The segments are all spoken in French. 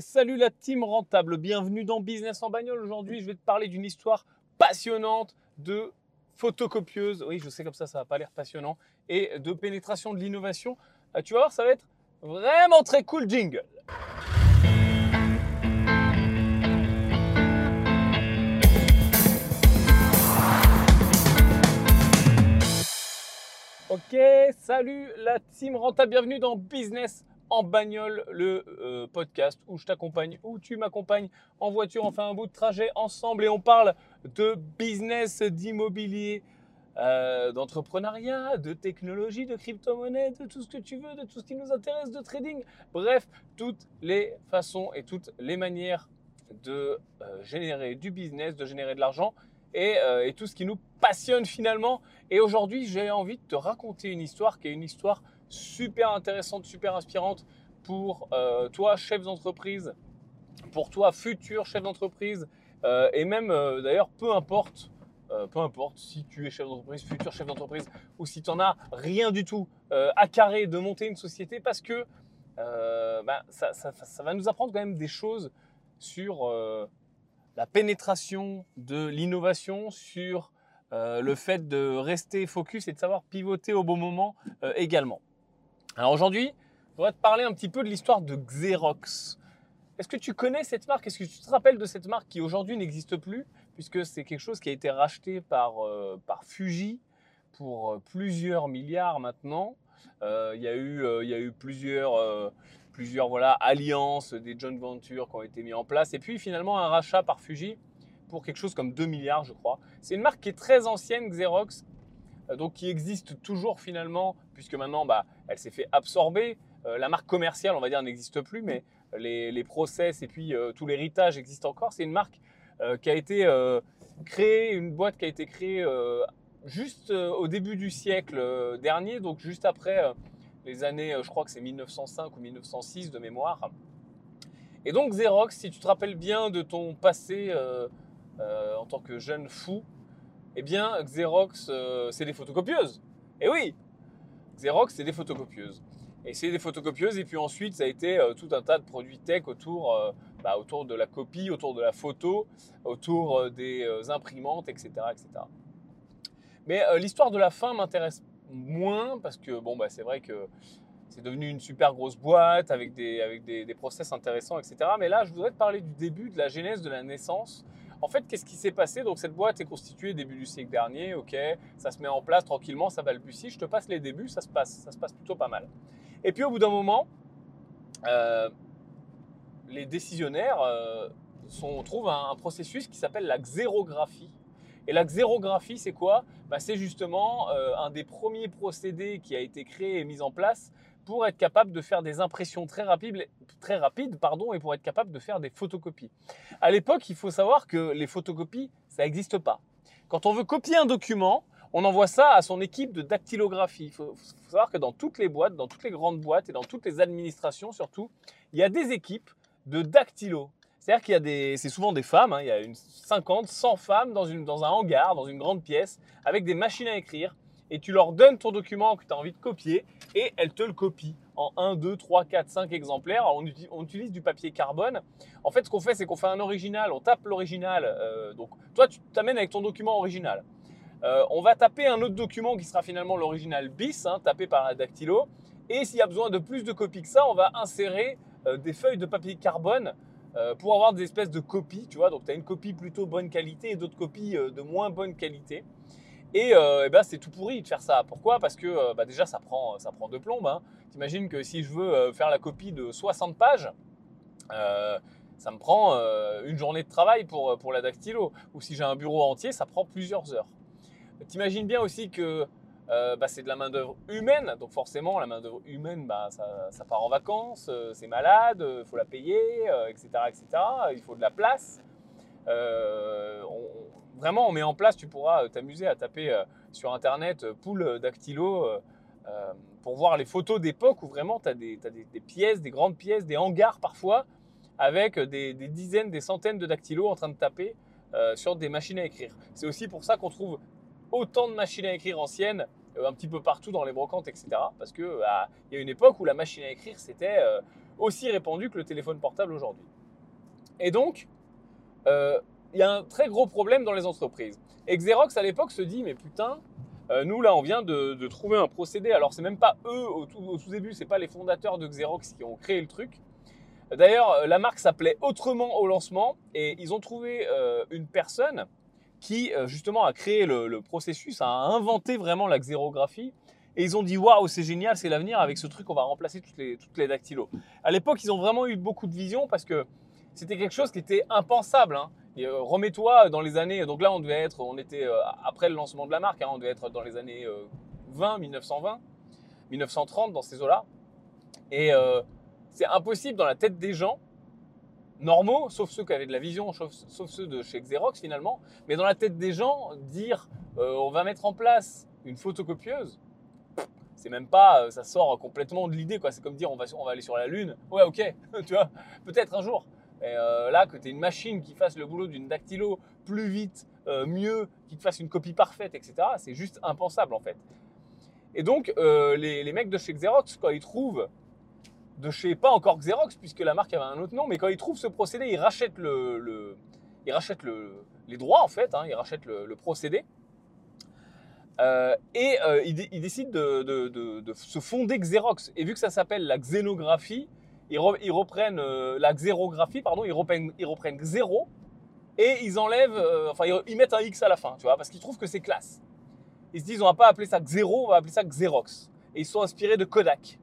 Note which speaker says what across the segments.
Speaker 1: salut la team rentable, bienvenue dans Business en bagnole. Aujourd'hui, je vais te parler d'une histoire passionnante de photocopieuse. Oui, je sais comme ça, ça va pas l'air passionnant. Et de pénétration de l'innovation. Euh, tu vas voir, ça va être vraiment très cool jingle. Ok, salut la team rentable, bienvenue dans Business en bagnole, le euh, podcast où je t'accompagne, où tu m'accompagnes en voiture, on fait un bout de trajet ensemble et on parle de business, d'immobilier, euh, d'entrepreneuriat, de technologie, de crypto-monnaie, de tout ce que tu veux, de tout ce qui nous intéresse, de trading. Bref, toutes les façons et toutes les manières de euh, générer du business, de générer de l'argent et, et tout ce qui nous passionne finalement. Et aujourd'hui, j'ai envie de te raconter une histoire qui est une histoire super intéressante, super inspirante pour euh, toi, chef d'entreprise, pour toi, futur chef d'entreprise, euh, et même euh, d'ailleurs, peu importe, peu importe si tu es chef d'entreprise, futur chef d'entreprise, ou si tu n'en as rien du tout à carrer de monter une société, parce que bah, ça, ça, va nous apprendre quand même des choses sur la pénétration de l'innovation, sur le fait de rester focus et de savoir pivoter au bon moment également. Alors aujourd'hui, je voudrais te parler un petit peu de l'histoire de Xerox. Est-ce que tu connais cette marque? Est-ce que tu te rappelles de cette marque qui aujourd'hui n'existe plus puisque c'est quelque chose qui a été racheté par, euh, par Fuji pour euh, plusieurs milliards maintenant. Euh, il, y a eu, il y a eu plusieurs, plusieurs voilà, alliances, des joint ventures qui ont été mis en place et puis finalement un rachat par Fuji pour quelque chose comme 2 milliards je crois. C'est une marque qui est très ancienne, Xerox, donc qui existe toujours finalement puisque maintenant bah, elle s'est fait absorber. Euh, la marque commerciale, on va dire, n'existe plus, mais les, process et puis euh, tout l'héritage existe encore. C'est une marque euh, qui a été créée, une boîte qui a été créée juste au début du siècle dernier, donc juste après les années, je crois que c'est 1905 ou 1906 de mémoire. Et donc Xerox, si tu te rappelles bien de ton passé en tant que jeune fou, eh bien Xerox, c'est des photocopieuses. Et oui, Xerox, c'est des photocopieuses. Et c'est des photocopieuses, et puis ensuite, ça a été euh, tout un tas de produits tech autour, euh, bah, autour de la copie, autour de la photo, autour euh, des imprimantes, etc. etc. Mais l'histoire de la fin m'intéresse moins, parce que bon, bah, c'est vrai que c'est devenu une super grosse boîte avec des, avec des process intéressants, etc. Mais là, je voudrais te parler du début, de la genèse, de la naissance en fait, qu'est-ce qui s'est passé? Donc cette boîte est constituée début du siècle dernier, ok, ça se met en place tranquillement, ça balbutie. Je te passe les débuts, ça se passe, ça se passe plutôt pas mal. Et puis au bout d'un moment, euh, les décisionnaires euh, trouvent un, processus qui s'appelle la xérographie. Et la xérographie, c'est quoi? Bah, C'est justement euh, un des premiers procédés qui a été créé et mis en place pour être capable de faire des impressions très rapides, très rapides pardon, et pour être capable de faire des photocopies. À l'époque, il faut savoir que les photocopies, ça n'existe pas. Quand on veut copier un document, on envoie ça à son équipe de dactylographie. Il faut, savoir que dans toutes les boîtes, dans toutes les grandes boîtes et dans toutes les administrations surtout, il y a des équipes de dactylo. C'est-à-dire qu'il y a des, c'est souvent des femmes, hein, il y a une 50, 100 femmes dans, une, dans un hangar, dans une grande pièce, avec des machines à écrire et tu leur donnes ton document que tu as envie de copier et elles te le copient en 1, 2, 3, 4, 5 exemplaires. on, utilise du papier carbone. En fait, ce qu'on fait, c'est qu'on fait un original, on tape l'original. Euh, donc, toi, tu t'amènes avec ton document original. Euh, on va taper un autre document qui sera finalement l'original bis, hein, tapé par un dactylo. Et s'il y a besoin de plus de copies que ça, on va insérer euh, des feuilles de papier carbone pour avoir des espèces de copies, tu vois. Donc, tu as une copie plutôt bonne qualité et d'autres copies de moins bonne qualité. Et, euh, eh ben, c'est tout pourri de faire ça. Pourquoi? Parce que euh, bah, déjà, ça prend, ça prend deux plombes. Hein. T'imagines que si je veux euh, faire la copie de 60 pages, ça me prend une journée de travail pour, pour la dactylo. Ou si j'ai un bureau entier, ça prend plusieurs heures. T'imagines bien aussi que bah, c'est de la main-d'œuvre humaine. Donc forcément, la main-d'œuvre humaine, bah, ça, ça, part en vacances, c'est malade, il faut la payer, etc., etc. Il faut de la place. On, vraiment, on met en place, tu pourras euh, t'amuser à taper euh, sur Internet euh, poule dactylo pour voir les photos d'époque où vraiment tu as, des, pièces, des grandes pièces, des hangars parfois, avec des, dizaines, des centaines de dactylos en train de taper sur des machines à écrire. C'est aussi pour ça qu'on trouve autant de machines à écrire anciennes un petit peu partout dans les brocantes, etc. Parce qu'il bah, y a une époque où la machine à écrire, c'était aussi répandu que le téléphone portable aujourd'hui. Et donc, il y a un très gros problème dans les entreprises. Et Xerox à l'époque se dit, mais putain, euh, nous là, on vient de, trouver un procédé. Alors c'est même pas eux au tout, au tout début, c'est pas les fondateurs de Xerox qui ont créé le truc. D'ailleurs, la marque s'appelait autrement au lancement et ils ont trouvé euh, une personne qui justement a créé le, processus, a inventé vraiment la xérographie. Et ils ont dit waouh, c'est génial, c'est l'avenir. Avec ce truc, on va remplacer toutes les, toutes les dactylos. À l'époque, ils ont vraiment eu beaucoup de vision parce que c'était quelque chose qui était impensable. Hein. Euh, remets-toi dans les années. Donc là, on devait être, on était euh, après le lancement de la marque, hein, on devait être dans les années 20, euh, 1920, 1930 dans ces eaux-là. Et c'est impossible dans la tête des gens normaux, sauf ceux qui avaient de la vision, sauf, ceux de chez Xerox finalement, mais dans la tête des gens, dire on va mettre en place une photocopieuse, c'est même pas, ça sort complètement de l'idée quoi. C'est comme dire on va, on va aller sur la lune. Ouais, ok, tu vois, peut-être un jour. Euh, là, que tu aies une machine qui fasse le boulot d'une dactylo plus vite, euh, mieux, qui te fasse une copie parfaite, etc., c'est juste impensable en fait. Et donc, euh, les, mecs de chez Xerox, quand ils trouvent, de chez pas encore Xerox, puisque la marque avait un autre nom, mais quand ils trouvent ce procédé, ils rachètent, le, ils rachètent les droits en fait, hein, ils rachètent le, procédé. et ils, décident de, de, se fonder Xerox. Et vu que ça s'appelle la xénographie, ils, reprennent euh, la xérographie, pardon, ils reprennent, ils reprennent xéro et ils enlèvent, euh, enfin ils, mettent un X à la fin, tu vois, parce qu'ils trouvent que c'est classe. Ils se disent, on va pas appeler ça xéro, on va appeler ça xérox. Et ils sont inspirés de Kodak.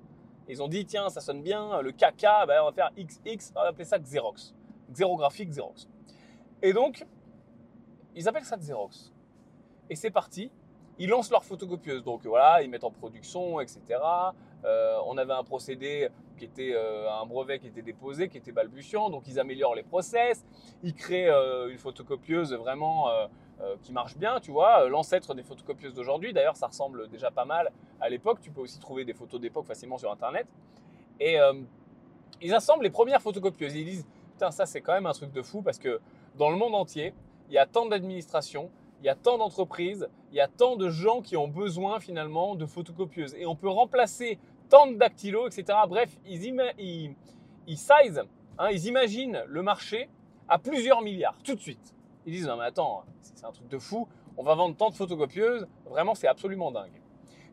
Speaker 1: ils ont dit, tiens, ça sonne bien, le KK, ben, on va faire XX, on va appeler ça xérox. Xérographie, xérox. Et donc, ils appellent ça xérox. Et c'est parti. Ils lancent leur photocopieuse. Donc voilà, ils mettent en production, etc. Euh, on avait un procédé qui était euh, un brevet qui était déposé, qui était balbutiant, donc ils améliorent les process, ils créent euh, une photocopieuse vraiment qui marche bien, tu vois, l'ancêtre des photocopieuses d'aujourd'hui. D'ailleurs, ça ressemble déjà pas mal à l'époque. Tu peux aussi trouver des photos d'époque facilement sur Internet. Et ils assemblent les premières photocopieuses. Ils disent, putain, ça c'est quand même un truc de fou parce que dans le monde entier, il y a tant d'administrations, il y a tant d'entreprises, il y a tant de gens qui ont besoin finalement de photocopieuses. Et on peut remplacer tant de dactylos, etc. Bref, ils, ils, size, hein, ils imaginent le marché à plusieurs milliards tout de suite. Ils disent non mais attends, c'est un truc de fou, on va vendre tant de photocopieuses, vraiment c'est absolument dingue.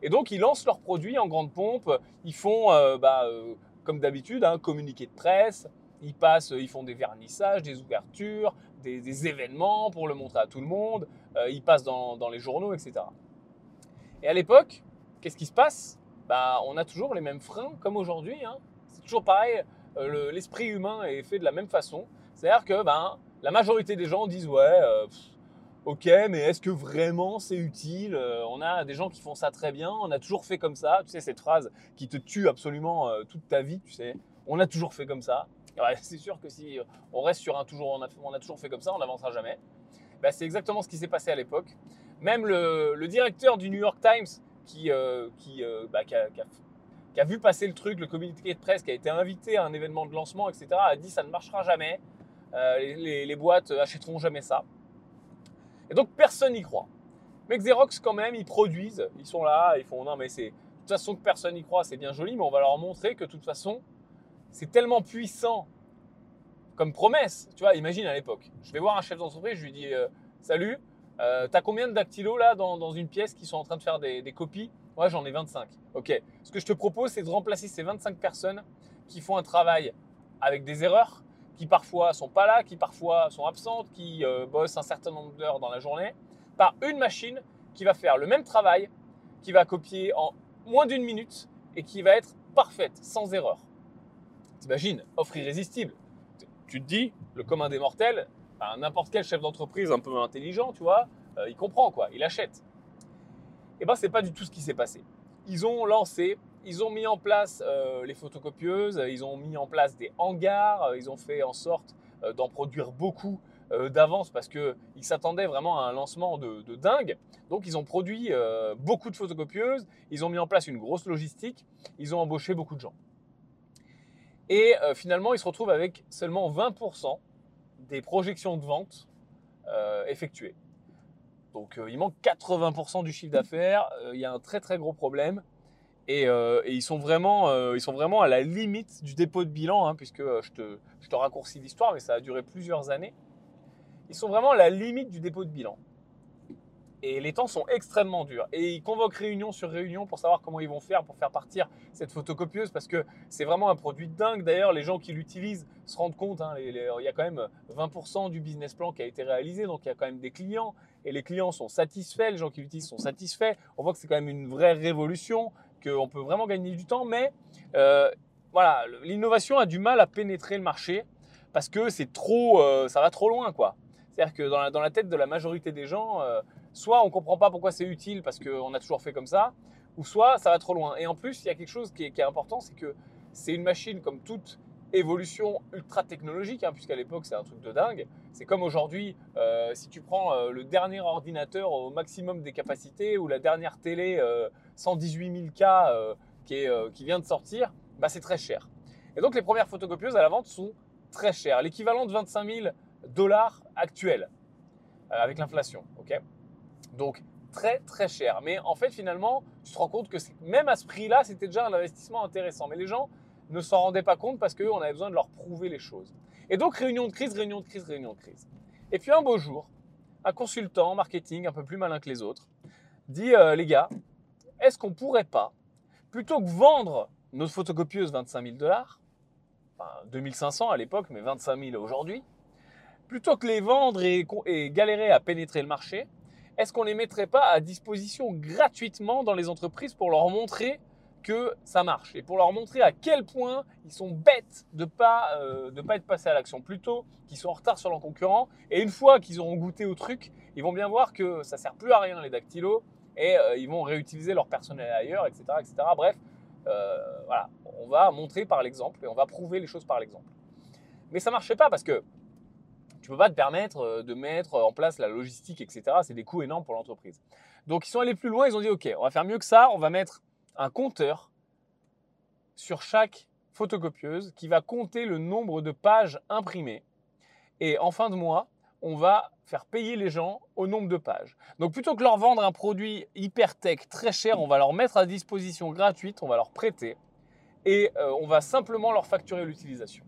Speaker 1: Et donc ils lancent leurs produits en grande pompe, ils font euh, bah, euh, comme d'habitude un communiqué de presse, ils passent, ils font des vernissages, des ouvertures, des, événements pour le montrer à tout le monde, euh, ils passent dans les journaux, etc. Et à l'époque, qu'est-ce qui se passe? Bah, on a toujours les mêmes freins comme aujourd'hui. Hein. C'est toujours pareil, euh, l'esprit humain est fait de la même façon. C'est-à-dire que ben, la majorité des gens disent ouais, euh, ok, mais est-ce que vraiment c'est utile euh, On a des gens qui font ça très bien, on a toujours fait comme ça. Tu sais, cette phrase qui te tue absolument toute ta vie, tu sais. On a toujours fait comme ça. c'est sûr que si on reste sur un toujours, on a, toujours fait comme ça, on n'avancera jamais. Bah, c'est exactement ce qui s'est passé à l'époque. Même le, directeur du New York Times qui, euh, euh, bah, qui, a, vu passer le truc, le communiqué de presse, qui a été invité à un événement de lancement, etc., a dit ça ne marchera jamais, euh, les, boîtes achèteront jamais ça. Et donc personne n'y croit. Mais Xerox, quand même, ils produisent, ils sont là, ils font non, mais c'est. De toute façon, que personne n'y croit, c'est bien joli, mais on va leur montrer que de toute façon, c'est tellement puissant comme promesse. Tu vois, imagine à l'époque, je vais voir un chef d'entreprise, je lui dis Salut, euh, t'as combien de dactylos là dans, une pièce qui sont en train de faire des, copies? Moi j'en ai 25. Ok. Ce que je te propose c'est de remplacer ces 25 personnes qui font un travail avec des erreurs, qui parfois sont pas là, qui parfois sont absentes, qui euh, bossent un certain nombre d'heures dans la journée, par une machine qui va faire le même travail, qui va copier en moins d'une minute et qui va être parfaite, sans erreur. T'imagines, offre irrésistible. Tu te dis, le commun des mortels, n'importe quel chef d'entreprise un peu intelligent, tu vois, euh, il comprend quoi, il achète. Et eh ben c'est pas du tout ce qui s'est passé. Ils ont lancé, ils ont mis en place euh, les photocopieuses, ils ont mis en place des hangars, euh, ils ont fait en sorte d'en produire beaucoup d'avance parce qu'ils s'attendaient vraiment à un lancement de, de dingue. Donc ils ont produit beaucoup de photocopieuses, ils ont mis en place une grosse logistique, ils ont embauché beaucoup de gens. Et finalement, ils se retrouvent avec seulement 20% des projections de vente euh, effectuées. Donc euh, il manque 80% du chiffre d'affaires, euh, il y a un très très gros problème. Et, ils, sont vraiment, ils sont vraiment à la limite du dépôt de bilan, hein, puisque je te, je te raccourcis l'histoire, mais ça a duré plusieurs années. Ils sont vraiment à la limite du dépôt de bilan. Et les temps sont extrêmement durs. Et ils convoquent réunion sur réunion pour savoir comment ils vont faire pour faire partir cette photocopieuse parce que c'est vraiment un produit dingue. D'ailleurs, les gens qui l'utilisent se rendent compte. Hein, il y a quand même 20% du business plan qui a été réalisé, donc il y a quand même des clients. Et les clients sont satisfaits, les gens qui l'utilisent sont satisfaits. On voit que c'est quand même une vraie révolution, qu'on peut vraiment gagner du temps. Mais euh, voilà, l'innovation a du mal à pénétrer le marché parce que c'est trop, euh, ça va trop loin, quoi. C'est-à-dire que dans la, tête de la majorité des gens, euh, soit on ne comprend pas pourquoi c'est utile parce qu'on a toujours fait comme ça, ou soit ça va trop loin. Et en plus, il y a quelque chose qui est, important, c'est que c'est une machine comme toute évolution ultra technologique, hein, puisqu'à l'époque c'est un truc de dingue. C'est comme aujourd'hui, euh, si tu prends euh, le dernier ordinateur au maximum des capacités ou la dernière télé 118 000K qui, qui, vient de sortir, bah, c'est très cher. Et donc les premières photocopieuses à la vente sont très chères, l'équivalent de 25 000 dollars actuels euh, avec l'inflation. ok? Donc très très cher. Mais en fait finalement, tu te rends compte que même à ce prix-là, c'était déjà un investissement intéressant. Mais les gens ne s'en rendaient pas compte parce qu'on avait besoin de leur prouver les choses. Et donc réunion de crise, réunion de crise, réunion de crise. Et puis un beau jour, un consultant marketing un peu plus malin que les autres dit euh, les gars, est-ce qu'on pourrait pas, plutôt que vendre notre photocopieuse 25 000 dollars, enfin 2500 à l'époque, mais 25 000 aujourd'hui, plutôt que les vendre et, et galérer à pénétrer le marché, est-ce qu'on ne les mettrait pas à disposition gratuitement dans les entreprises pour leur montrer que ça marche et pour leur montrer à quel point ils sont bêtes de pas, euh, pas être passés à l'action? Plus tôt, qu'ils sont en retard sur leurs concurrents. Et une fois qu'ils auront goûté au truc, ils vont bien voir que ça sert plus à rien les dactylos et euh, ils vont réutiliser leur personnel ailleurs, etc. etc. Bref, euh, voilà, on va montrer par l'exemple et on va prouver les choses par l'exemple. Mais ça marchait pas parce que tu peux pas te permettre euh, de mettre en place la logistique, etc. C'est des coûts énormes pour l'entreprise. Donc ils sont allés plus loin, ils ont dit ok, on va faire mieux que ça, on va mettre un compteur sur chaque photocopieuse qui va compter le nombre de pages imprimées. Et en fin de mois, on va faire payer les gens au nombre de pages. Donc plutôt que leur vendre un produit hyper tech très cher, on va leur mettre à disposition gratuite, on va leur prêter et euh, on va simplement leur facturer l'utilisation.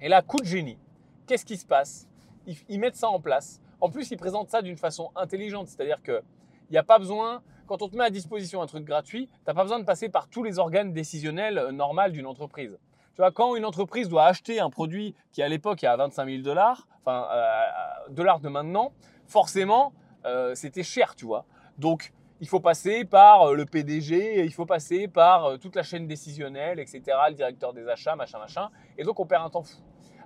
Speaker 1: Et là, coup de génie, qu'est-ce qui se passe? Ils, mettent ça en place. En plus, ils présentent ça d'une façon intelligente, c'est-à-dire qu'il n'y a pas besoin, quand on te met à disposition un truc gratuit, tu n'as pas besoin de passer par tous les organes décisionnels euh, normaux d'une entreprise. Tu vois, quand une entreprise doit acheter un produit qui à l'époque est à 25 000 dollars, enfin euh, euh, dollars de maintenant, forcément, c'était cher, tu vois. Donc, il faut passer par le PDG, il faut passer par toute la chaîne décisionnelle, etc., le directeur des achats, machin, machin. Et donc, on perd un temps fou.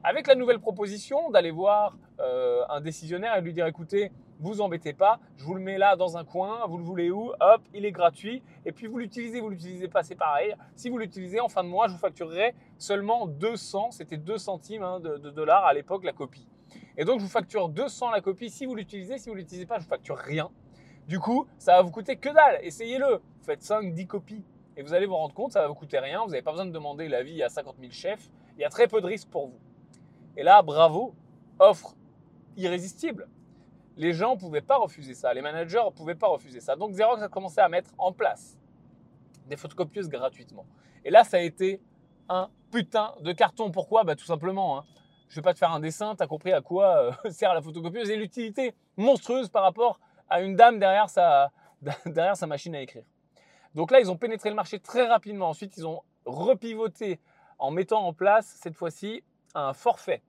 Speaker 1: Avec la nouvelle proposition d'aller voir euh, un décisionnaire et lui dire écoutez, vous embêtez pas, je vous le mets là dans un coin, vous le voulez où Hop, il est gratuit. Et puis vous l'utilisez, vous l'utilisez pas, c'est pareil. Si vous l'utilisez en fin de mois, je vous facturerai seulement 200, c'était 2 centimes hein, de, dollars à l'époque la copie. Et donc je vous facture 200 la copie si vous l'utilisez, si vous l'utilisez pas, je vous facture rien. Du coup, ça va vous coûter que dalle. Essayez-le. Faites 5, 10 copies. Et vous allez vous rendre compte, ça va vous coûter rien. Vous n'avez pas besoin de demander l'avis à 50 000 chefs. Il y a très peu de risques pour vous. Et là, bravo, offre irrésistible. Les gens ne pouvaient pas refuser ça, les managers ne pouvaient pas refuser ça. Donc Xerox a commencé à mettre en place des photocopieuses gratuitement. Et là, ça a été un putain de carton. Pourquoi? Bah, Tout simplement, hein. je ne vais pas te faire un dessin, tu as compris à quoi euh, sert la photocopieuse et l'utilité monstrueuse par rapport à une dame derrière sa, derrière sa machine à écrire. Donc là, ils ont pénétré le marché très rapidement. Ensuite, ils ont repivoté en mettant en place, cette fois-ci, un forfait.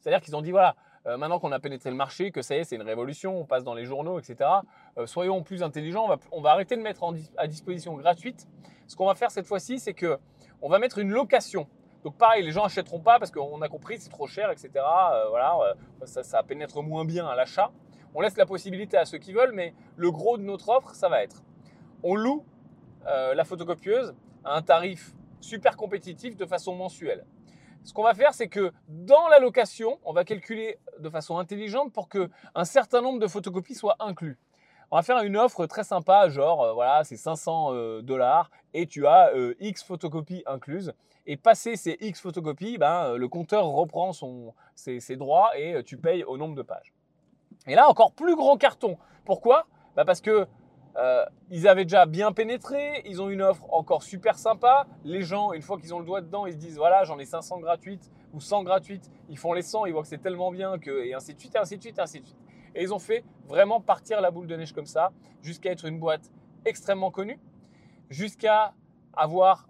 Speaker 1: C'est-à-dire qu'ils ont dit, voilà, euh, maintenant qu'on a pénétré le marché, que ça y est, c'est une révolution, on passe dans les journaux, etc., euh, soyons plus intelligents, on va, arrêter de mettre à disposition gratuite. Ce qu'on va faire cette fois-ci, c'est que on va mettre une location. Donc pareil, les gens achèteront pas parce qu'on a compris c'est trop cher, etc. Euh, voilà, ça, ça, pénètre moins bien à l'achat. On laisse la possibilité à ceux qui veulent, mais le gros de notre offre, ça va être, on loue la photocopieuse à un tarif super compétitif de façon mensuelle ce qu'on va faire, c'est que dans la location, on va calculer de façon intelligente pour que un certain nombre de photocopies soient inclus. On va faire une offre très sympa, genre euh, voilà, c'est 500 euh, dollars et tu as euh, X photocopies incluses. Et passer ces X photocopies, ben, le compteur reprend son, ses, droits et tu payes au nombre de pages. Et là, encore plus gros carton. Pourquoi? Ben, Parce que Euh, ils avaient déjà bien pénétré, ils ont une offre encore super sympa. Les gens, une fois qu'ils ont le doigt dedans, ils se disent voilà, j'en ai 500 gratuites ou 100 gratuites. Ils font les 100, ils voient que c'est tellement bien que et ainsi de suite, et ainsi de suite, et ainsi de suite. Et ils ont fait vraiment partir la boule de neige comme ça, jusqu'à être une boîte extrêmement connue, jusqu'à avoir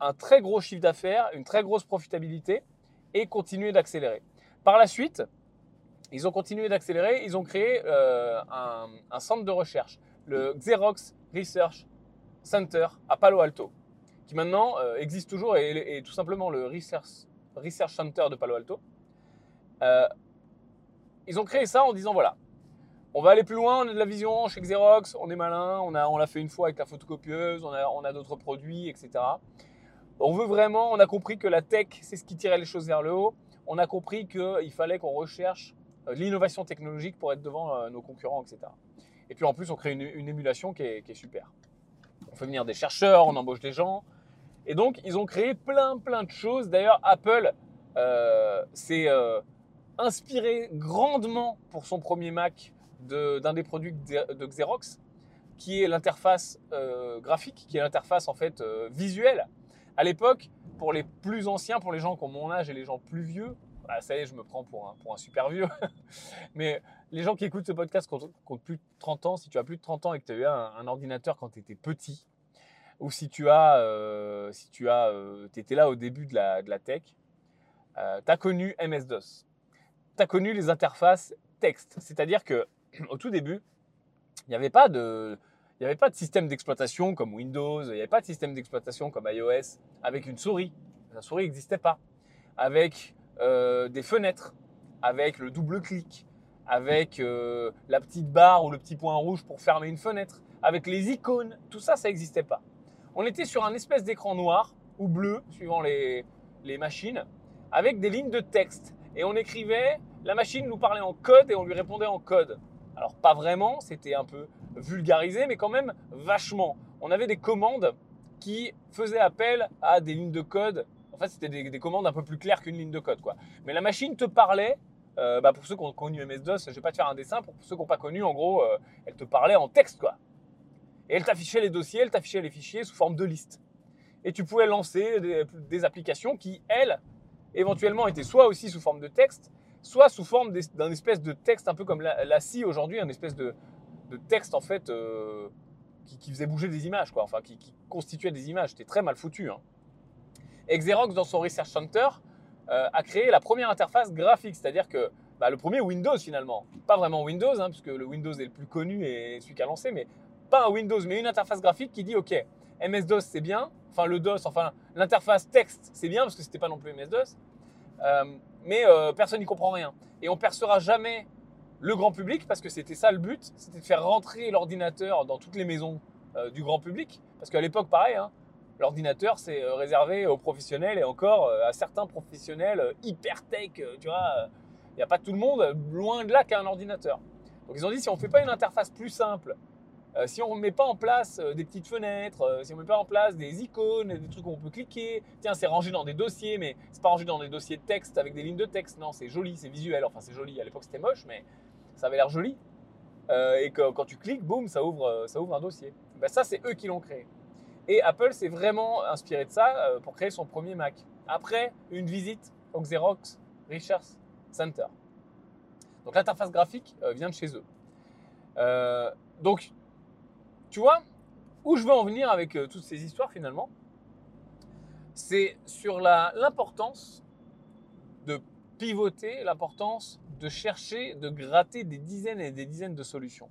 Speaker 1: un très gros chiffre d'affaires, une très grosse profitabilité et continuer d'accélérer. Par la suite, ils ont continué d'accélérer, ils ont créé euh, un centre de recherche le Xerox Research Center à Palo Alto, qui maintenant euh, existe toujours et, est tout simplement le Research, Center de Palo Alto. Euh, ils ont créé ça en disant voilà, on va aller plus loin, on a de la vision chez Xerox, on est malin, on l'a on fait une fois avec la photocopieuse, on a, on a d'autres produits, etc. On veut vraiment, on a compris que la tech, c'est ce qui tirait les choses vers le haut. On a compris qu'il fallait qu'on recherche euh, l'innovation technologique pour être devant nos concurrents, etc. Et puis en plus, on crée une, émulation qui est, super. On fait venir des chercheurs, on embauche des gens. Et donc, ils ont créé plein, plein de choses. D'ailleurs, Apple euh, s'est euh, inspiré grandement pour son premier Mac d'un des produits de Xerox, qui est l'interface euh, graphique, qui est l'interface en fait visuelle. À l'époque, pour les plus anciens, pour les gens qui ont mon âge et les gens plus vieux, bah, ça y est, je me prends pour un, pour un super vieux. Mais les gens qui écoutent ce podcast qui ont, plus de 30 ans, si tu as plus de 30 ans et que tu as eu un, ordinateur quand tu étais petit, ou si tu as, euh, si tu as, euh, étais là au début de la, de la tech, euh, tu as connu MS-DOS. Tu as connu les interfaces texte. C'est-à-dire que au tout début, il n'y avait pas de, il n'y avait pas de système d'exploitation comme Windows, il n'y avait pas de système d'exploitation comme iOS avec une souris. La souris n'existait pas. Avec des fenêtres, avec le double clic, avec euh, la petite barre ou le petit point rouge pour fermer une fenêtre, avec les icônes, tout ça, ça n'existait pas. On était sur un espèce d'écran noir ou bleu, suivant les, machines, avec des lignes de texte. Et on écrivait, la machine nous parlait en code et on lui répondait en code. Alors pas vraiment, c'était un peu vulgarisé, mais quand même vachement. On avait des commandes qui faisaient appel à des lignes de code. En fait, c'était des, des, commandes un peu plus claires qu'une ligne de code. Quoi. Mais la machine te parlait euh, bah, pour ceux qui ont connu MS-DOS, je vais pas te faire un dessin. Pour ceux qui n'ont pas connu, en gros, euh, elle te parlait en texte, quoi. Et elle t'affichait les dossiers, elle t'affichait les fichiers sous forme de liste. Et tu pouvais lancer des, applications qui, elles, éventuellement étaient soit aussi sous forme de texte, soit sous forme d'un espèce de texte un peu comme la, la scie aujourd'hui, un espèce de, texte en fait euh, qui, faisait bouger des images, quoi. Enfin, qui, constituait des images. C'était très mal foutu. Hein. Xerox, dans son Research Center, euh, a créé la première interface graphique, c'est-à-dire que bah, le premier Windows finalement, pas vraiment Windows, hein, puisque le Windows est le plus connu et celui qui a lancé, mais pas un Windows, mais une interface graphique qui dit ok, MS-DOS c'est bien, enfin le DOS, enfin l'interface texte c'est bien parce que c'était pas non plus MS-DOS, euh, mais euh, personne n'y comprend rien. Et on percera jamais le grand public parce que c'était ça le but, c'était de faire rentrer l'ordinateur dans toutes les maisons du grand public, parce qu'à l'époque pareil, hein, l'ordinateur, c'est euh, réservé aux professionnels et encore euh, à certains professionnels euh, hyper tech, tu vois. Il n'y a pas tout le monde, loin de là, qu'un ordinateur. Donc ils ont dit, si on ne fait pas une interface plus simple, si on ne met pas en place des petites fenêtres, si on ne met pas en place des icônes, des trucs où on peut cliquer, tiens, c'est rangé dans des dossiers, mais c'est pas rangé dans des dossiers de texte avec des lignes de texte, non, c'est joli, c'est visuel, enfin c'est joli, à l'époque c'était moche, mais ça avait l'air joli. et que quand tu cliques, boum, ça ouvre, ça ouvre un dossier. Ben, ça, c'est eux qui l'ont créé. Et Apple s'est vraiment inspiré de ça euh, pour créer son premier Mac. Après une visite au Xerox Research Center. Donc l'interface graphique euh, vient de chez eux. Euh, donc, tu vois, où je veux en venir avec toutes ces histoires finalement, c'est sur l'importance de pivoter, l'importance de chercher, de gratter des dizaines et des dizaines de solutions.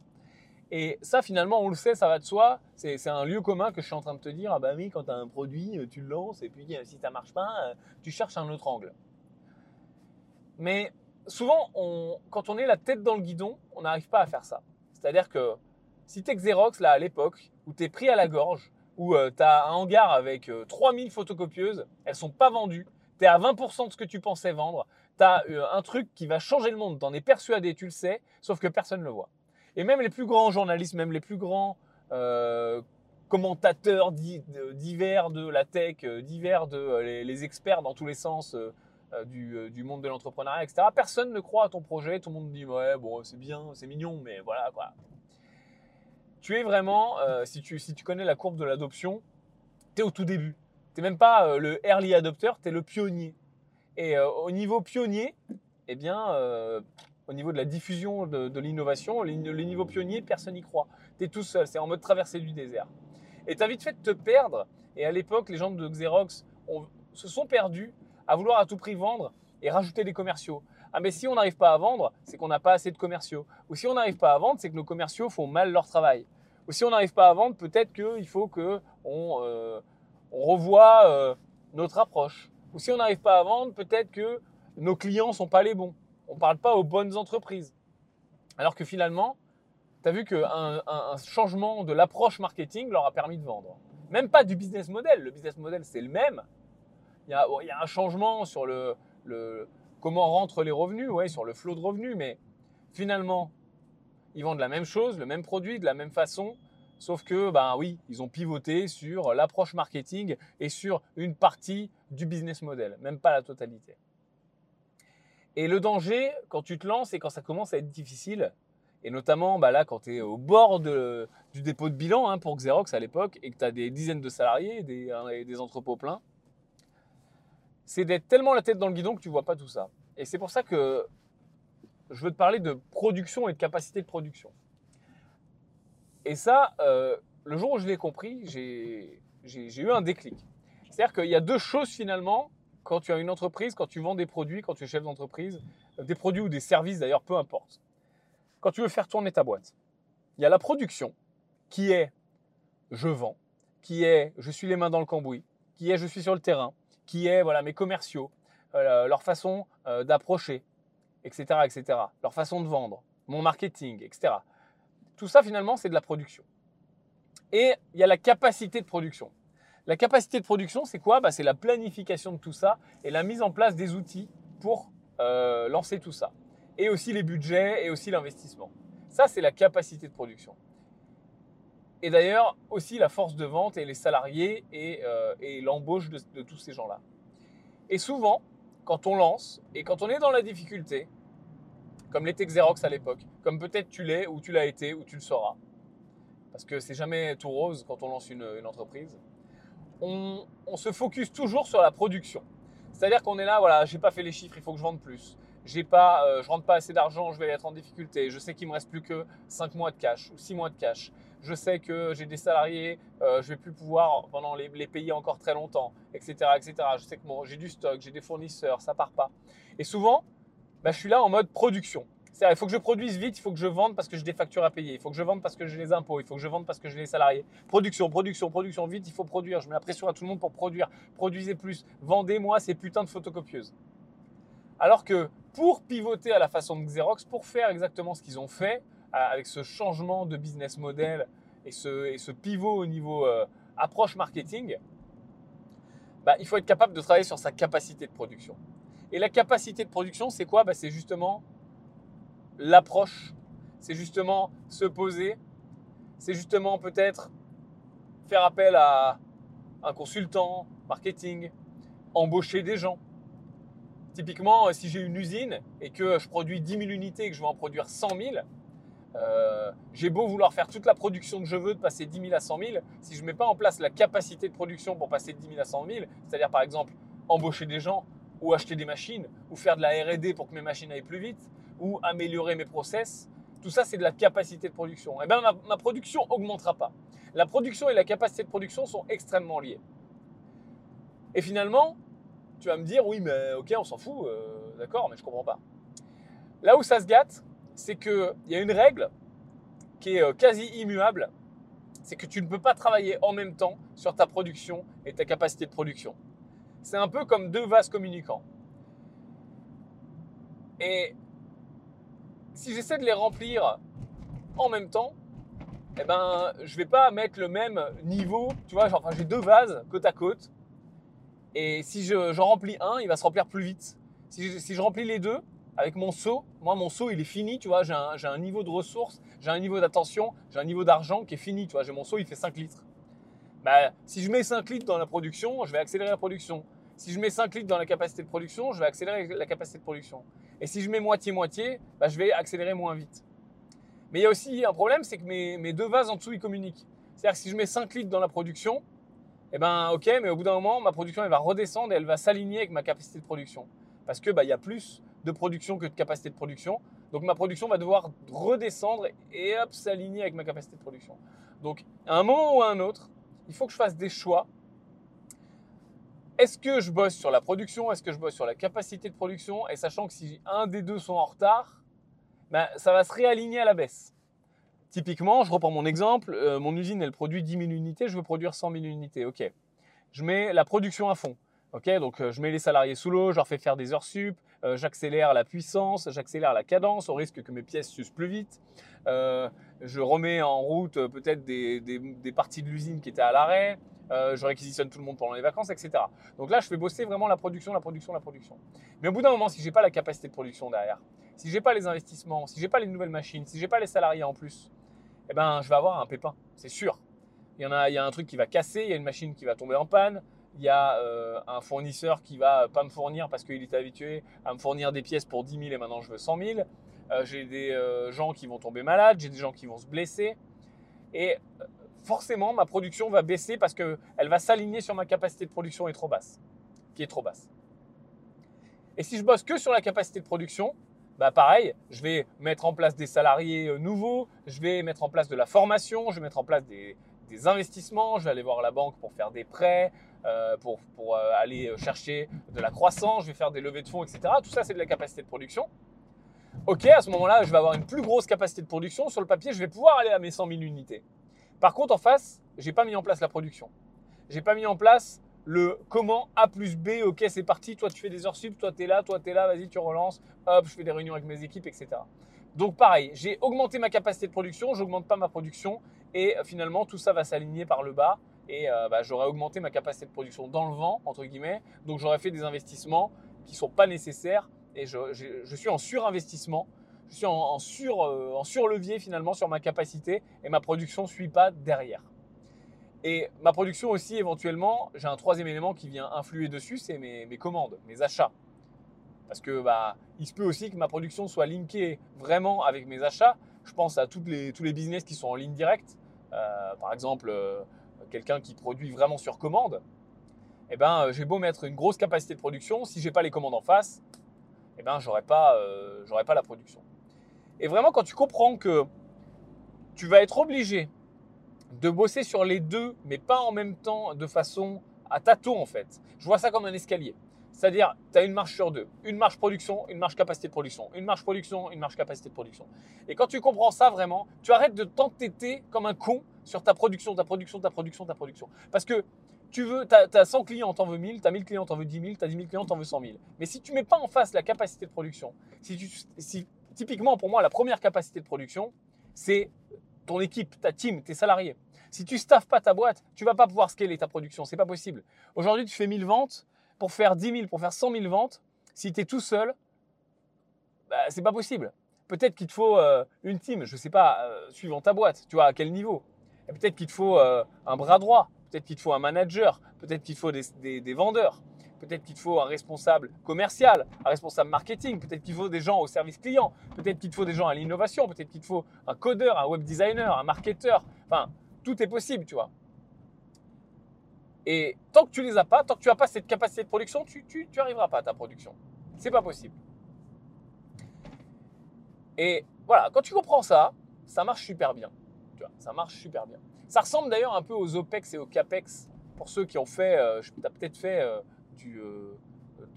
Speaker 1: Et ça, finalement, on le sait, ça va de soi. C'est un lieu commun que je suis en train de te dire. Ah bah oui, quand tu as un produit, euh, tu le lances et puis euh, si ça marche pas, euh, tu cherches un autre angle. Mais souvent, quand on est la tête dans le guidon, on n'arrive pas à faire ça. C'est-à-dire que si tu es Xerox, là, à l'époque, où tu es pris à la gorge, où tu as un hangar avec 3000 photocopieuses, elles sont pas vendues, tu es à 20% de ce que tu pensais vendre, tu as un truc qui va changer le monde, tu en es persuadé, tu le sais, sauf que personne ne le voit. Et même les plus grands journalistes, même les plus grands euh, commentateurs divers de la tech, euh, divers de euh, les, experts dans tous les sens du, monde de l'entrepreneuriat, etc. Personne ne croit à ton projet. Tout le monde dit ouais, bon, c'est bien, c'est mignon, mais voilà quoi. tu es vraiment, si, tu, si tu connais la courbe de l'adoption, tu es au tout début. Tu n'es même pas le early adopter, tu es le pionnier. Et au niveau pionnier, eh bien, au niveau de la diffusion de, l'innovation, le, niveau pionnier, personne n'y croit. Tu es tout seul, c'est en mode traversée du désert. Et tu as vite fait de te perdre. Et à l'époque, les gens de Xerox se sont perdus à vouloir à tout prix vendre et rajouter des commerciaux. Ah mais si on n'arrive pas à vendre, c'est qu'on n'a pas assez de commerciaux. Ou si on n'arrive pas à vendre, c'est que nos commerciaux font mal leur travail. Ou si on n'arrive pas à vendre, peut-être qu'il faut qu'on euh, revoie euh, notre approche. Ou si on n'arrive pas à vendre, peut-être que nos clients sont pas les bons. On ne parle pas aux bonnes entreprises. Alors que finalement, tu as vu qu'un un, changement de l'approche marketing leur a permis de vendre. Même pas du business model. Le business model, c'est le même. Il y a, un changement sur le, le, comment rentrent les revenus, ouais, sur le flot de revenus, mais finalement, ils vendent la même chose, le même produit, de la même façon, sauf que, ben oui, ils ont pivoté sur l'approche marketing et sur une partie du business model, même pas la totalité. Et le danger, quand tu te lances et quand ça commence à être difficile, et notamment bah là, quand tu es au bord du dépôt de bilan hein, pour Xerox à l'époque et que tu as des dizaines de salariés, des, des entrepôts pleins, c'est d'être tellement la tête dans le guidon que tu vois pas tout ça. Et c'est pour ça que je veux te parler de production et de capacité de production. Et ça, euh, le jour où je l'ai compris, j'ai eu un déclic. C'est-à-dire qu'il y a deux choses finalement quand tu as une entreprise, quand tu vends des produits, quand tu es chef d'entreprise, des produits ou des services d'ailleurs, peu importe. Quand tu veux faire tourner ta boîte, il y a la production qui est je vends, qui est je suis les mains dans le cambouis, qui est je suis sur le terrain, qui est voilà, mes commerciaux, euh, leur façon euh, d'approcher, etc., etc., leur façon de vendre, mon marketing, etc. Tout ça, finalement, c'est de la production. Et il y a la capacité de production. La capacité de production, c'est quoi? Bah, C'est la planification de tout ça et la mise en place des outils pour euh, lancer tout ça. Et aussi les budgets et aussi l'investissement. Ça, c'est la capacité de production. Et d'ailleurs, aussi la force de vente et les salariés et, euh, l'embauche de, tous ces gens-là. Et souvent, quand on lance et quand on est dans la difficulté, comme l'était Xerox à l'époque, comme peut-être tu l'es ou tu l'as été ou tu le seras, parce que c'est jamais tout rose quand on lance une, entreprise, on, se focus toujours sur la production. C'est-à-dire qu'on est là, voilà, j'ai pas fait les chiffres, il faut que je vende plus. J'ai pas, euh, je rentre pas assez d'argent, je vais être en difficulté. Je sais qu'il me reste plus que 5 mois de cash ou 6 mois de cash je sais que j'ai des salariés, euh, je vais plus pouvoir pendant les, payer encore très longtemps, etc., etc. Je sais que j'ai du stock, j'ai des fournisseurs, ça part pas. Et souvent, bah, je suis là en mode production. Il faut que je produise vite, il faut que je vende parce que j'ai des factures à payer, il faut que je vende parce que j'ai les impôts, il faut que je vende parce que j'ai les salariés. Production, production, production, vite, il faut produire. Je mets la pression à tout le monde pour produire. Produisez plus, vendez-moi ces putains de photocopieuses. Alors que pour pivoter à la façon de Xerox, pour faire exactement ce qu'ils ont fait, avec ce changement de business model et ce, et ce pivot au niveau euh, approche marketing, bah, il faut être capable de travailler sur sa capacité de production. Et la capacité de production, c'est quoi? Bah, C'est justement l'approche, c'est justement se poser, c'est justement peut-être faire appel à un consultant marketing, embaucher des gens. Typiquement, si j'ai une usine et que je produis 10 000 unités et que je veux en produire 100 000, euh, j'ai beau vouloir faire toute la production que je veux, de passer 10 000 à 100 000, si je ne mets pas en place la capacité de production pour passer de 10 000 à 100 000, c'est-à-dire par exemple embaucher des gens ou acheter des machines ou faire de la R&D pour que mes machines aillent plus vite ou améliorer mes process, tout ça c'est de la capacité de production. Et eh bien ma, production augmentera pas. La production et la capacité de production sont extrêmement liées. Et finalement, tu vas me dire oui mais ok on s'en fout, euh, d'accord, mais je comprends pas. Là où ça se gâte, c'est qu'il y a une règle qui est euh, quasi immuable, c'est que tu ne peux pas travailler en même temps sur ta production et ta capacité de production. C'est un peu comme deux vases communicants. Et si j'essaie de les remplir en même temps, eh ben, je vais pas mettre le même niveau. Tu vois, enfin, j'ai deux vases côte à côte. Et si j'en remplis un, il va se remplir plus vite. Si je remplis les deux, avec mon seau, moi mon seau il est fini, tu vois, j'ai un, niveau de ressources, j'ai un niveau d'attention, j'ai un niveau d'argent qui est fini, tu vois, j'ai mon seau il fait 5 litres. Bah, si je mets 5 litres dans la production, je vais accélérer la production. Si je mets 5 litres dans la capacité de production, je vais accélérer la capacité de production. Et si je mets moitié-moitié, bah, je vais accélérer moins vite. Mais il y a aussi un problème, c'est que mes, mes, deux vases en dessous, ils communiquent. C'est-à-dire que si je mets 5 litres dans la production, eh ben ok, mais au bout d'un moment, ma production, elle va redescendre et elle va s'aligner avec ma capacité de production. Parce que bah, y a plus de production que de capacité de production. Donc ma production va devoir redescendre et s'aligner avec ma capacité de production. Donc à un moment ou à un autre, il faut que je fasse des choix. Est-ce que je bosse sur la production? Est-ce que je bosse sur la capacité de production? Et sachant que si un des deux sont en retard, ben, ça va se réaligner à la baisse. Typiquement, je reprends mon exemple, euh, mon usine elle produit 10 000 unités, je veux produire 100 000 unités. Ok, je mets la production à fond. Ok, donc euh, je mets les salariés sous l'eau, je leur fais faire des heures sup, euh, j'accélère la puissance, j'accélère la cadence au risque que mes pièces s'usent plus vite. Euh, je remets en route peut-être des, parties de l'usine qui étaient à l'arrêt. je réquisitionne tout le monde pendant les vacances, etc. Donc là, je fais bosser vraiment la production, la production, la production. Mais au bout d'un moment, si j'ai pas la capacité de production derrière, si j'ai pas les investissements, si j'ai pas les nouvelles machines, si j'ai pas les salariés en plus, eh ben, je vais avoir un pépin, c'est sûr. Il y en a, il y a un truc qui va casser, il y a une machine qui va tomber en panne, il y a euh, un fournisseur qui va pas me fournir parce qu'il est habitué à me fournir des pièces pour 10 000 et maintenant je veux 100 000. Euh, j'ai des euh, gens qui vont tomber malades, j'ai des gens qui vont se blesser. Et forcément, ma production va baisser parce qu'elle va s'aligner sur ma capacité de production est trop basse, qui est trop basse. Et si je bosse que sur la capacité de production, bah pareil, je vais mettre en place des salariés nouveaux, je vais mettre en place de la formation, je vais mettre en place des, des investissements, je vais aller voir la banque pour faire des prêts, euh, pour, euh, aller chercher de la croissance, je vais faire des levées de fonds, etc. Tout ça, c'est de la capacité de production. Ok, à ce moment-là, je vais avoir une plus grosse capacité de production. Sur le papier, je vais pouvoir aller à mes 100 000 unités. Par contre, en face, j'ai pas mis en place la production. J'ai pas mis en place le comment A plus B, ok, c'est parti, toi tu fais des heures sup, toi tu es là, toi tu es là, vas-y, tu relances, hop, je fais des réunions avec mes équipes, etc. Donc pareil, j'ai augmenté ma capacité de production, j'augmente pas ma production et finalement tout ça va s'aligner par le bas et euh, bah, j'aurais augmenté ma capacité de production dans le vent, entre guillemets. Donc j'aurais fait des investissements qui ne sont pas nécessaires et je, suis en surinvestissement. Je suis en, sur, euh, en surlevier finalement sur ma capacité et ma production ne suit pas derrière. Et ma production aussi, éventuellement, j'ai un troisième élément qui vient influer dessus, c'est mes, commandes, mes achats. Parce que bah, il se peut aussi que ma production soit linkée vraiment avec mes achats. Je pense à toutes les, tous les business qui sont en ligne directe. Euh, par exemple, quelqu'un qui produit vraiment sur commande, eh ben, euh, j'ai beau mettre une grosse capacité de production, si j'ai pas les commandes en face, eh ben, j'aurai pas, euh, pas la production. Et vraiment, quand tu comprends que tu vas être obligé de bosser sur les deux, mais pas en même temps, de façon à tâtons en fait. Je vois ça comme un escalier. C'est-à-dire, tu as une marche sur deux. Une marche production, une marche capacité de production. Une marche production, une marche capacité de production. Et quand tu comprends ça vraiment, tu arrêtes de t'entêter comme un con sur ta production, ta production, ta production, ta production. Parce que tu veux, tu as, 100 clients, t'en veux 1000, tu as 1000 clients, t'en veux 10 000, tu as 10 000 clients, t'en veux 100 000. Mais si tu mets pas en face la capacité de production, si, tu, si typiquement pour moi, la première capacité de production, c'est ton équipe, ta team, tes salariés. Si tu staffes pas ta boîte, tu vas pas pouvoir scaler ta production, c'est pas possible. Aujourd'hui, tu fais 1000 ventes, pour faire 10 000, pour faire 100 000 ventes, si tu es tout seul, bah, c'est pas possible. Peut-être qu'il te faut euh, une team, je ne sais pas, euh, suivant ta boîte, tu vois, à quel niveau. Peut-être qu'il te faut euh, un bras droit, peut-être qu'il te faut un manager, peut-être qu'il te faut des, vendeurs, peut-être qu'il te faut un responsable commercial, un responsable marketing, peut-être qu'il faut des gens au service client, peut-être qu'il te faut des gens à l'innovation, peut-être qu'il te faut un codeur, un web designer, un marketeur. Enfin, tout est possible, tu vois. Et tant que tu les as pas, tant que tu n'as pas cette capacité de production, tu n'arriveras arriveras pas à ta production. C'est pas possible. Et voilà, quand tu comprends ça, ça marche super bien. Tu vois, ça marche super bien. Ça ressemble d'ailleurs un peu aux OPEX et aux CAPEX pour ceux qui ont fait, euh, tu as peut-être fait euh, du, euh,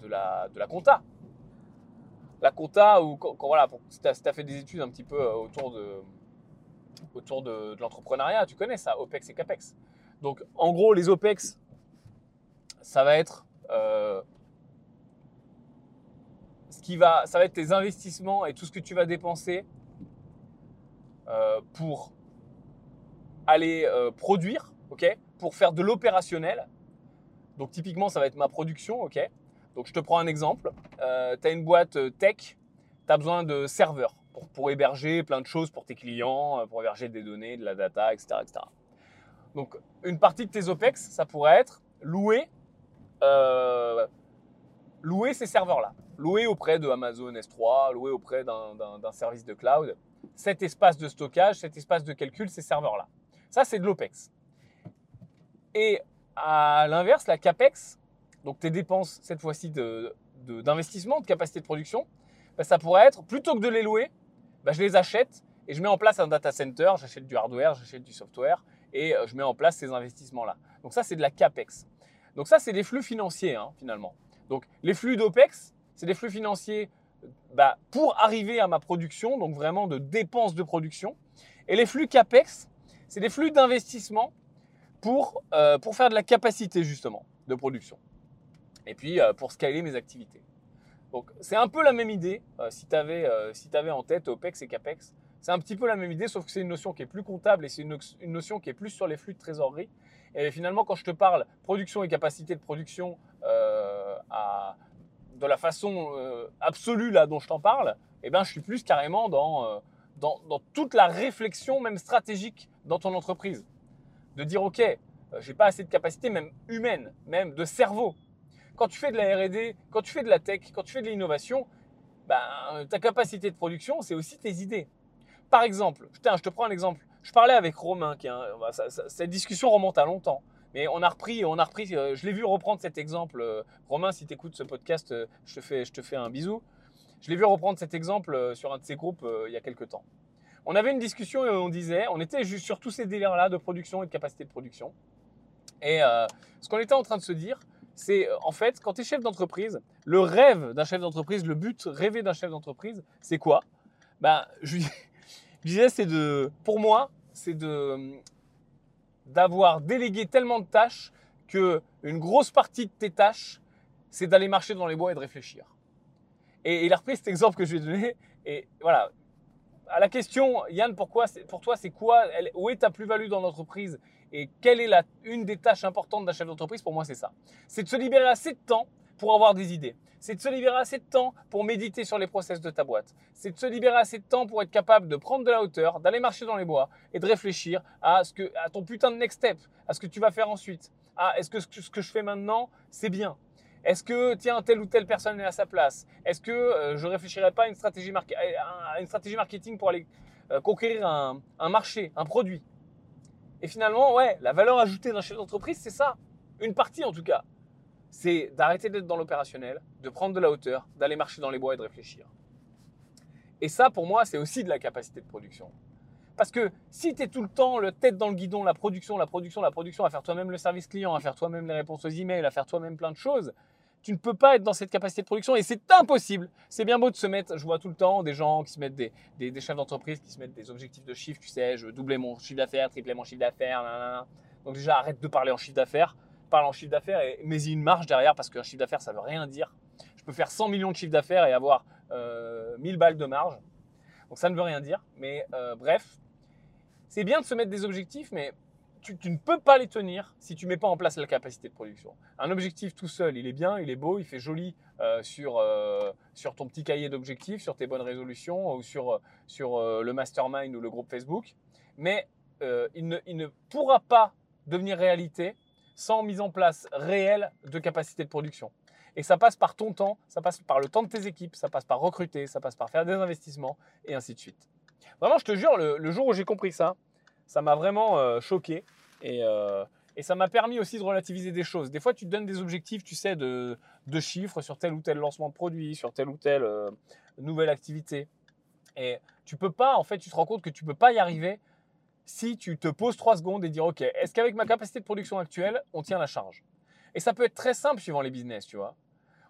Speaker 1: de, la, de la compta. La compta, ou quand, voilà, si tu as, fait des études un petit peu autour de, autour de, l'entrepreneuriat, tu connais ça, OPEX et CAPEX. Donc en gros, les OPEX, ça va être euh, ce qui va, ça va être tes investissements et tout ce que tu vas dépenser euh, pour aller euh, produire, ok, pour faire de l'opérationnel. Donc typiquement, ça va être ma production, ok. Donc je te prends un exemple. tu as une boîte tech, tu as besoin de serveurs pour, pour, héberger plein de choses pour tes clients, pour héberger des données, de la data, etc. etc. Donc une partie de tes OPEX, ça pourrait être louer euh, louer ces serveurs-là. louer auprès de Amazon S3, louer auprès d'un service de cloud, cet espace de stockage, cet espace de calcul, ces serveurs-là. Ça, c'est de l'OPEX. Et à l'inverse, la CAPEX, donc tes dépenses cette fois-ci d'investissement, de, de, capacité de production, bah, ça pourrait être, plutôt que de les louer, bah, je les achète et je mets en place un data center, j'achète du hardware, j'achète du software et euh, je mets en place ces investissements-là. Donc ça, c'est de la CAPEX. Donc ça, c'est des flux financiers hein, finalement. Donc les flux d'OPEX, c'est des flux financiers bah, pour arriver à ma production, donc vraiment de dépenses de production. Et les flux CAPEX, c'est des flux d'investissement pour, euh, pour faire de la capacité justement de production. Et puis euh, pour scaler mes activités. Donc c'est un peu la même idée euh, si tu avais, si avais en tête OPEX et CAPEX. C'est un petit peu la même idée, sauf que c'est une notion qui est plus comptable et c'est une, notion qui est plus sur les flux de trésorerie. Et finalement, quand je te parle production et capacité de production à, de la façon absolue là dont je t'en parle, eh ben, je suis plus carrément dans, dans, toute la réflexion, même stratégique, dans ton entreprise de dire ok, euh, j'ai pas assez de capacité, même humaine, même de cerveau. Quand tu fais de la R&D, quand tu fais de la tech, quand tu fais de l'innovation, ben, ta capacité de production, c'est aussi tes idées. Par exemple, putain, je te prends un exemple. Je parlais avec Romain, qui bah, cette discussion remonte à longtemps, mais on a repris, on a repris. Euh, je l'ai vu reprendre cet exemple. Euh, Romain, si tu écoutes ce podcast, je te fais, je te fais un bisou. Je l'ai vu reprendre cet exemple sur un de ses groupes il y a quelques temps on avait une discussion et on disait, on était juste sur tous ces délires-là de production et de capacité de production. Et euh, ce qu'on était en train de se dire, c'est euh, en fait, quand tu es chef d'entreprise, le rêve d'un chef d'entreprise, le but rêvé d'un chef d'entreprise, c'est quoi? Ben, je, je disais, c'est de, pour moi, c'est de d'avoir délégué tellement de tâches que une grosse partie de tes tâches, c'est d'aller marcher dans les bois et de réfléchir. Et il a repris cet exemple que je lui ai donné. Et voilà, à la question, Yann, pourquoi, pour toi, c'est quoi? Où est ta plus-value dans l'entreprise? Et quelle est la, une des tâches importantes d'un chef d'entreprise? Pour moi, c'est ça. C'est de se libérer assez de temps pour avoir des idées. C'est de se libérer assez de temps pour méditer sur les process de ta boîte. C'est de se libérer assez de temps pour être capable de prendre de la hauteur, d'aller marcher dans les bois et de réfléchir à, ce que, à ton putain de next step, à ce que tu vas faire ensuite. Ah, est-ce que ce que je fais maintenant, c'est bien? Est-ce que, tiens, telle ou telle personne est à sa place? Est-ce que euh, je ne réfléchirais pas à une stratégie, marketing pour aller euh, conquérir un, marché, un produit? Et finalement, ouais, la valeur ajoutée d'un chef d'entreprise, c'est ça. Une partie en tout cas. C'est d'arrêter d'être dans l'opérationnel, de prendre de la hauteur, d'aller marcher dans les bois et de réfléchir. Et ça, pour moi, c'est aussi de la capacité de production. Parce que si tu es tout le temps le tête dans le guidon, la production, la production, la production, à faire toi-même le service client, à faire toi-même les réponses aux emails, à faire toi-même plein de choses, tu ne peux pas être dans cette capacité de production et c'est impossible. C'est bien beau de se mettre, je vois tout le temps des gens qui se mettent des, chefs d'entreprise qui se mettent des objectifs de chiffre, tu sais, je doubler mon chiffre d'affaires, tripler mon chiffre d'affaires, donc déjà arrête de parler en chiffre d'affaires, parle en chiffre d'affaires et mets-y une marge derrière parce qu'un chiffre d'affaires ça veut rien dire. Je peux faire 100 millions de chiffre d'affaires et avoir euh, 1000 balles de marge, donc ça ne veut rien dire. Mais euh, bref, c'est bien de se mettre des objectifs, mais tu, ne peux pas les tenir si tu mets pas en place la capacité de production. Un objectif tout seul, il est bien, il est beau, il fait joli euh, sur, euh, sur ton petit cahier d'objectifs, sur tes bonnes résolutions ou sur, sur euh, le mastermind ou le groupe Facebook. Mais il ne, il, ne, pourra pas devenir réalité sans mise en place réelle de capacité de production. Et ça passe par ton temps, ça passe par le temps de tes équipes, ça passe par recruter, ça passe par faire des investissements et ainsi de suite. Vraiment, je te jure, le jour où j'ai compris ça, ça m'a vraiment euh, choqué. Euh, et, ça m'a permis aussi de relativiser des choses. Des fois, tu te donnes des objectifs, tu sais, de, chiffres sur tel ou tel lancement de produit, sur telle ou telle euh, nouvelle activité. Et tu peux pas, en fait, tu te rends compte que tu peux pas y arriver si tu te poses trois secondes et dire, OK, est-ce qu'avec ma capacité de production actuelle, on tient la charge? Et ça peut être très simple suivant les business, tu vois.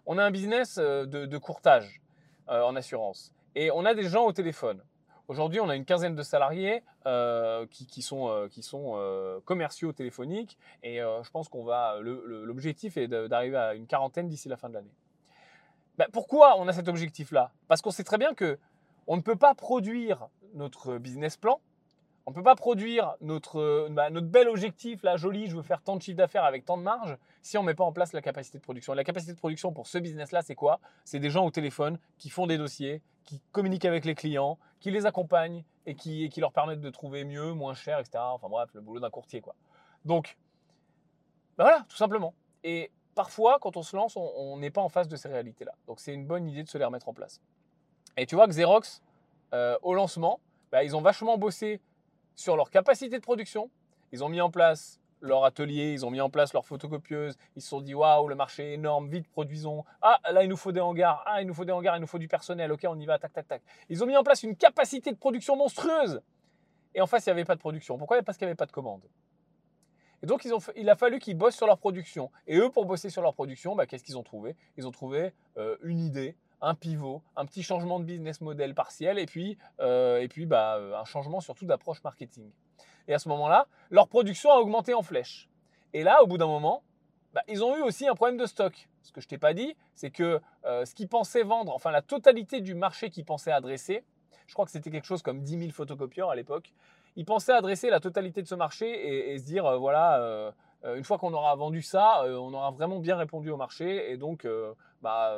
Speaker 1: On a un business de, courtage en assurance. Et on a des gens au téléphone. Aujourd'hui, on a une quinzaine de salariés euh, qui, sont, euh, euh, commerciaux téléphoniques et je pense qu'on va. L'objectif est d'arriver à une quarantaine d'ici la fin de l'année. Ben, pourquoi on a cet objectif-là? Parce qu'on sait très bien que on ne peut pas produire notre business plan, on ne peut pas produire notre, bah, notre bel objectif, là, joli, je veux faire tant de chiffre d'affaires avec tant de marge, si on ne met pas en place la capacité de production. La capacité de production pour ce business-là, c'est quoi? C'est des gens au téléphone qui font des dossiers, qui communiquent avec les clients, qui les accompagnent et qui, leur permettent de trouver mieux, moins cher, etc. Enfin bref, le boulot d'un courtier, quoi. Donc, bah voilà, tout simplement. Et parfois, quand on se lance, on n'est pas en face de ces réalités-là. Donc c'est une bonne idée de se les remettre en place. Et tu vois que Xerox, euh, au lancement, bah, ils ont vachement bossé sur leur capacité de production. Ils ont mis en place leur atelier, ils ont mis en place leur photocopieuse, ils se sont dit waouh, le marché est énorme, vite produisons. Ah, là il nous faut des hangars, ah, il nous faut des hangars, il nous faut du personnel, ok, on y va, tac, tac, tac. Ils ont mis en place une capacité de production monstrueuse. Et en face, il n'y avait pas de production. Pourquoi? Parce qu'il n'y avait pas de commande. Et donc, ils ont, il a fallu qu'ils bossent sur leur production. Et eux, pour bosser sur leur production, bah, qu'est-ce qu'ils ont trouvé? Ils ont trouvé euh, une idée, un pivot, un petit changement de business model partiel, et puis, euh, et puis bah, euh, un changement surtout d'approche marketing. Et à ce moment-là, leur production a augmenté en flèche. Et là, au bout d'un moment, bah, ils ont eu aussi un problème de stock. Ce que je t'ai pas dit, c'est que ce qu'ils pensaient vendre, enfin la totalité du marché qu'ils pensaient adresser, je crois que c'était quelque chose comme 10 000 photocopieurs à l'époque, ils pensaient adresser la totalité de ce marché et, se dire, euh, voilà, euh, euh, une fois qu'on aura vendu ça, on aura vraiment bien répondu au marché et donc, bah,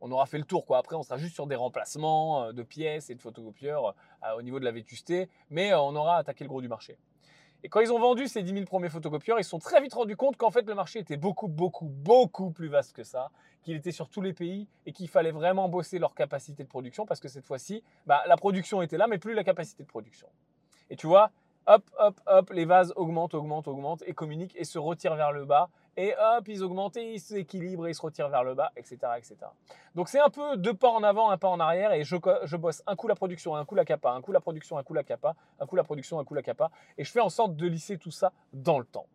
Speaker 1: on aura fait le tour. Quoi. Après, on sera juste sur des remplacements de pièces et de photocopieurs au niveau de la vétusté, mais on aura attaqué le gros du marché. Et quand ils ont vendu ces 10 000 premiers photocopieurs, ils se sont très vite rendus compte qu'en fait le marché était beaucoup, beaucoup, beaucoup plus vaste que ça, qu'il était sur tous les pays et qu'il fallait vraiment bosser leur capacité de production parce que cette fois-ci, bah, la production était là, mais plus la capacité de production. Et tu vois, hop, hop, hop, les vases augmentent, augmentent, augmentent et communiquent et se retirent vers le bas. Et hop, ils augmentent et ils s'équilibrent et ils se retirent vers le bas, etc. etc. Donc c'est un peu deux pas en avant, un pas en arrière et je, je bosse un coup la production, un coup la capa, un coup la production, un coup la capa, un coup la production, un coup la capa. Et je fais en sorte de lisser tout ça dans le temps.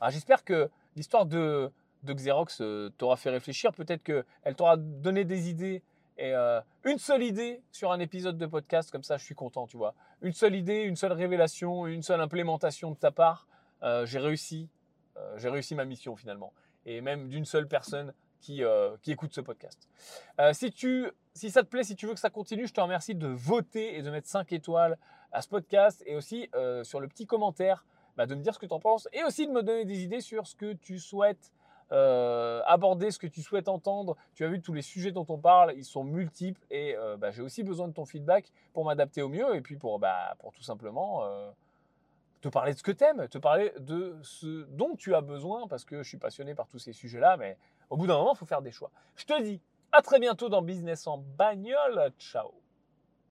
Speaker 1: Alors j'espère que l'histoire de, de Xerox euh, t'aura fait réfléchir. Peut-être qu'elle t'aura donné des idées et euh, une seule idée sur un épisode de podcast, comme ça je suis content, tu vois. Une seule idée, une seule révélation, une seule implémentation de ta part, euh, j'ai réussi, euh, j'ai réussi ma mission finalement. Et même d'une seule personne qui, écoute ce podcast. si, tu, si ça te plaît, si tu veux que ça continue, je te remercie de voter et de mettre 5 étoiles à ce podcast et aussi sur le petit commentaire bah, de me dire ce que tu en penses et aussi de me donner des idées sur ce que tu souhaites euh, aborder ce que tu souhaites entendre. Tu as vu tous les sujets dont on parle, ils sont multiples et euh, bah, j'ai aussi besoin de ton feedback pour m'adapter au mieux et puis pour, bah, tout simplement euh, te parler de ce que tu aimes, te parler de ce dont tu as besoin parce que je suis passionné par tous ces sujets-là, mais au bout d'un moment, il faut faire des choix. Je te dis à très bientôt dans Business en bagnole. Ciao